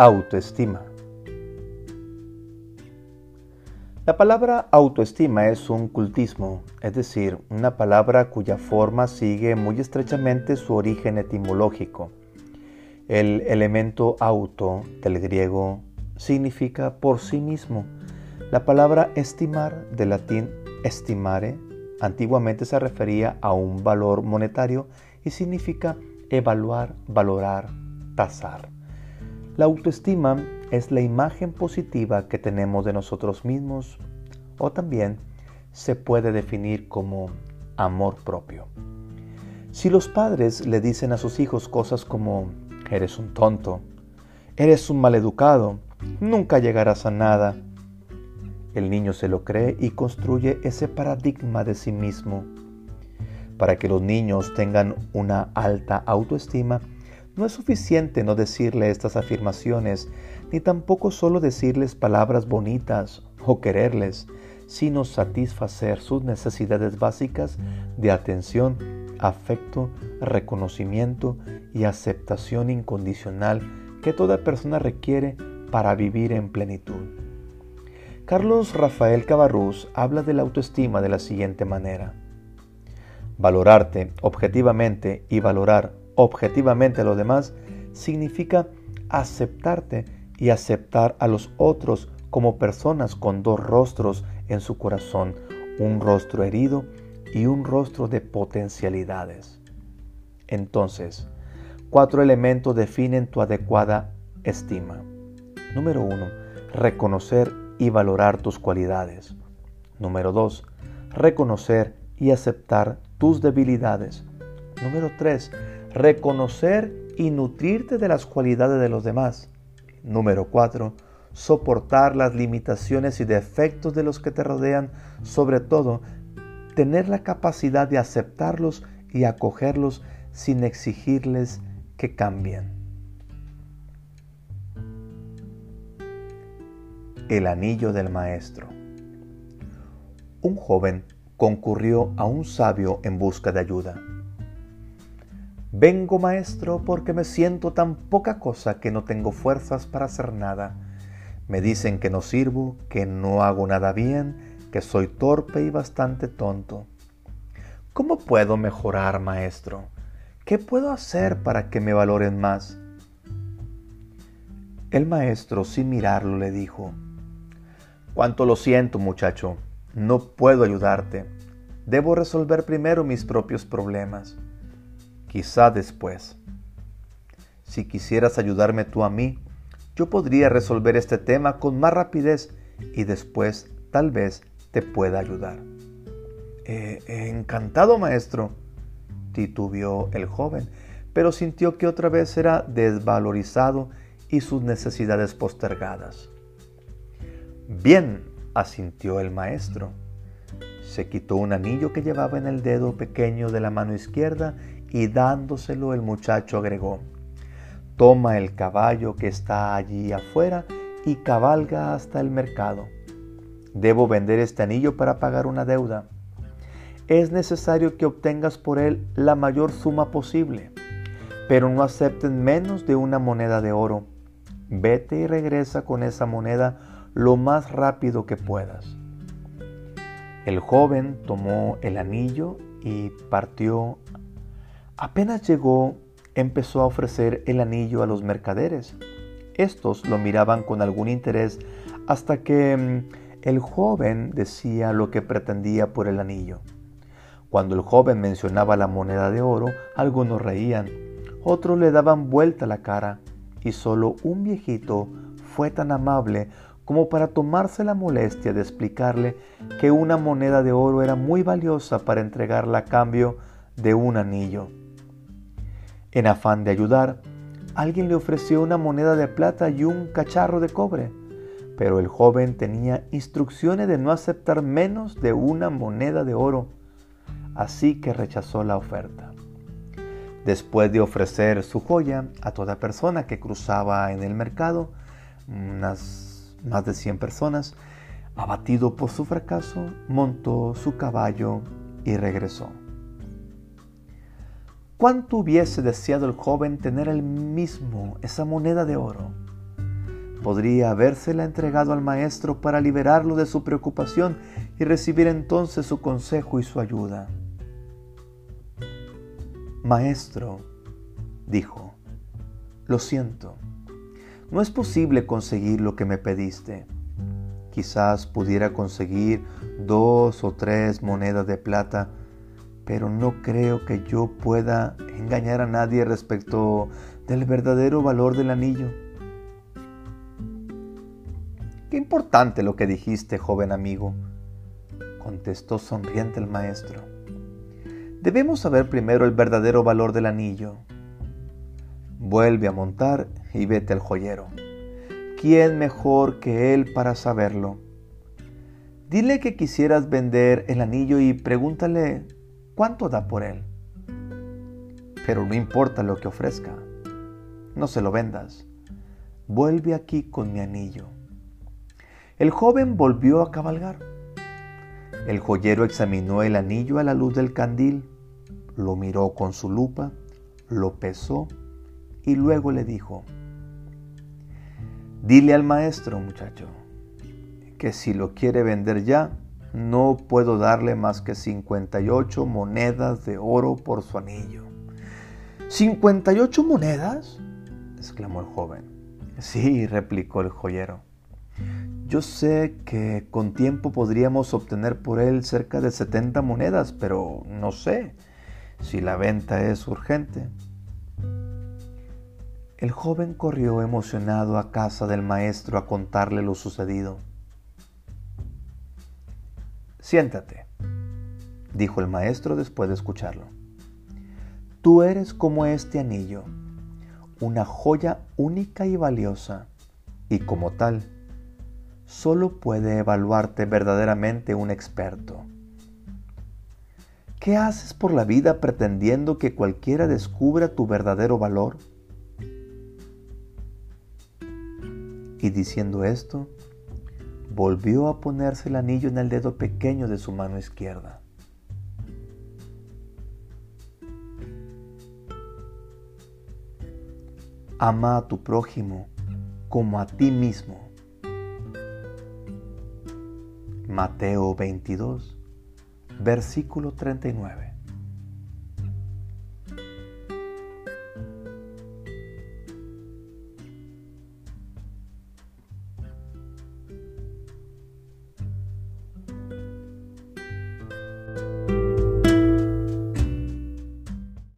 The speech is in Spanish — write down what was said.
Autoestima. La palabra autoestima es un cultismo, es decir, una palabra cuya forma sigue muy estrechamente su origen etimológico. El elemento auto del griego significa por sí mismo. La palabra estimar, del latín estimare, antiguamente se refería a un valor monetario y significa evaluar, valorar, tasar. La autoestima es la imagen positiva que tenemos de nosotros mismos o también se puede definir como amor propio. Si los padres le dicen a sus hijos cosas como eres un tonto, eres un maleducado, nunca llegarás a nada, el niño se lo cree y construye ese paradigma de sí mismo. Para que los niños tengan una alta autoestima, no es suficiente no decirle estas afirmaciones, ni tampoco solo decirles palabras bonitas o quererles, sino satisfacer sus necesidades básicas de atención, afecto, reconocimiento y aceptación incondicional que toda persona requiere para vivir en plenitud. Carlos Rafael Cabarrús habla de la autoestima de la siguiente manera. Valorarte objetivamente y valorar objetivamente a los demás significa aceptarte y aceptar a los otros como personas con dos rostros en su corazón, un rostro herido y un rostro de potencialidades. Entonces, cuatro elementos definen tu adecuada estima. Número uno, reconocer y valorar tus cualidades. Número dos, reconocer y aceptar tus debilidades. Número tres, reconocer y nutrirte de las cualidades de los demás. Número 4. Soportar las limitaciones y defectos de los que te rodean, sobre todo, tener la capacidad de aceptarlos y acogerlos sin exigirles que cambien. El anillo del maestro. Un joven concurrió a un sabio en busca de ayuda. Vengo, maestro, porque me siento tan poca cosa que no tengo fuerzas para hacer nada. Me dicen que no sirvo, que no hago nada bien, que soy torpe y bastante tonto. ¿Cómo puedo mejorar, maestro? ¿Qué puedo hacer para que me valoren más? El maestro, sin mirarlo, le dijo, Cuánto lo siento, muchacho, no puedo ayudarte. Debo resolver primero mis propios problemas quizá después. Si quisieras ayudarme tú a mí, yo podría resolver este tema con más rapidez y después tal vez te pueda ayudar. Eh, encantado, maestro, titubeó el joven, pero sintió que otra vez era desvalorizado y sus necesidades postergadas. Bien, asintió el maestro. Se quitó un anillo que llevaba en el dedo pequeño de la mano izquierda y dándoselo el muchacho agregó, toma el caballo que está allí afuera y cabalga hasta el mercado. Debo vender este anillo para pagar una deuda. Es necesario que obtengas por él la mayor suma posible, pero no acepten menos de una moneda de oro. Vete y regresa con esa moneda lo más rápido que puedas. El joven tomó el anillo y partió Apenas llegó, empezó a ofrecer el anillo a los mercaderes. Estos lo miraban con algún interés hasta que mm, el joven decía lo que pretendía por el anillo. Cuando el joven mencionaba la moneda de oro, algunos reían, otros le daban vuelta la cara, y solo un viejito fue tan amable como para tomarse la molestia de explicarle que una moneda de oro era muy valiosa para entregarla a cambio de un anillo. En afán de ayudar, alguien le ofreció una moneda de plata y un cacharro de cobre, pero el joven tenía instrucciones de no aceptar menos de una moneda de oro, así que rechazó la oferta. Después de ofrecer su joya a toda persona que cruzaba en el mercado, unas más de 100 personas, abatido por su fracaso, montó su caballo y regresó. ¿Cuánto hubiese deseado el joven tener el mismo esa moneda de oro? podría habérsela entregado al maestro para liberarlo de su preocupación y recibir entonces su consejo y su ayuda. Maestro, dijo, lo siento, no es posible conseguir lo que me pediste. Quizás pudiera conseguir dos o tres monedas de plata, pero no creo que yo pueda engañar a nadie respecto del verdadero valor del anillo. Qué importante lo que dijiste, joven amigo, contestó sonriente el maestro. Debemos saber primero el verdadero valor del anillo. Vuelve a montar y vete al joyero. ¿Quién mejor que él para saberlo? Dile que quisieras vender el anillo y pregúntale cuánto da por él. Pero no importa lo que ofrezca, no se lo vendas. Vuelve aquí con mi anillo. El joven volvió a cabalgar. El joyero examinó el anillo a la luz del candil, lo miró con su lupa, lo pesó y luego le dijo, dile al maestro muchacho que si lo quiere vender ya, no puedo darle más que 58 monedas de oro por su anillo. ¿58 monedas? exclamó el joven. Sí, replicó el joyero. Yo sé que con tiempo podríamos obtener por él cerca de 70 monedas, pero no sé si la venta es urgente. El joven corrió emocionado a casa del maestro a contarle lo sucedido. Siéntate, dijo el maestro después de escucharlo. Tú eres como este anillo, una joya única y valiosa, y como tal, solo puede evaluarte verdaderamente un experto. ¿Qué haces por la vida pretendiendo que cualquiera descubra tu verdadero valor? Y diciendo esto, volvió a ponerse el anillo en el dedo pequeño de su mano izquierda. Ama a tu prójimo como a ti mismo. Mateo 22, versículo 39.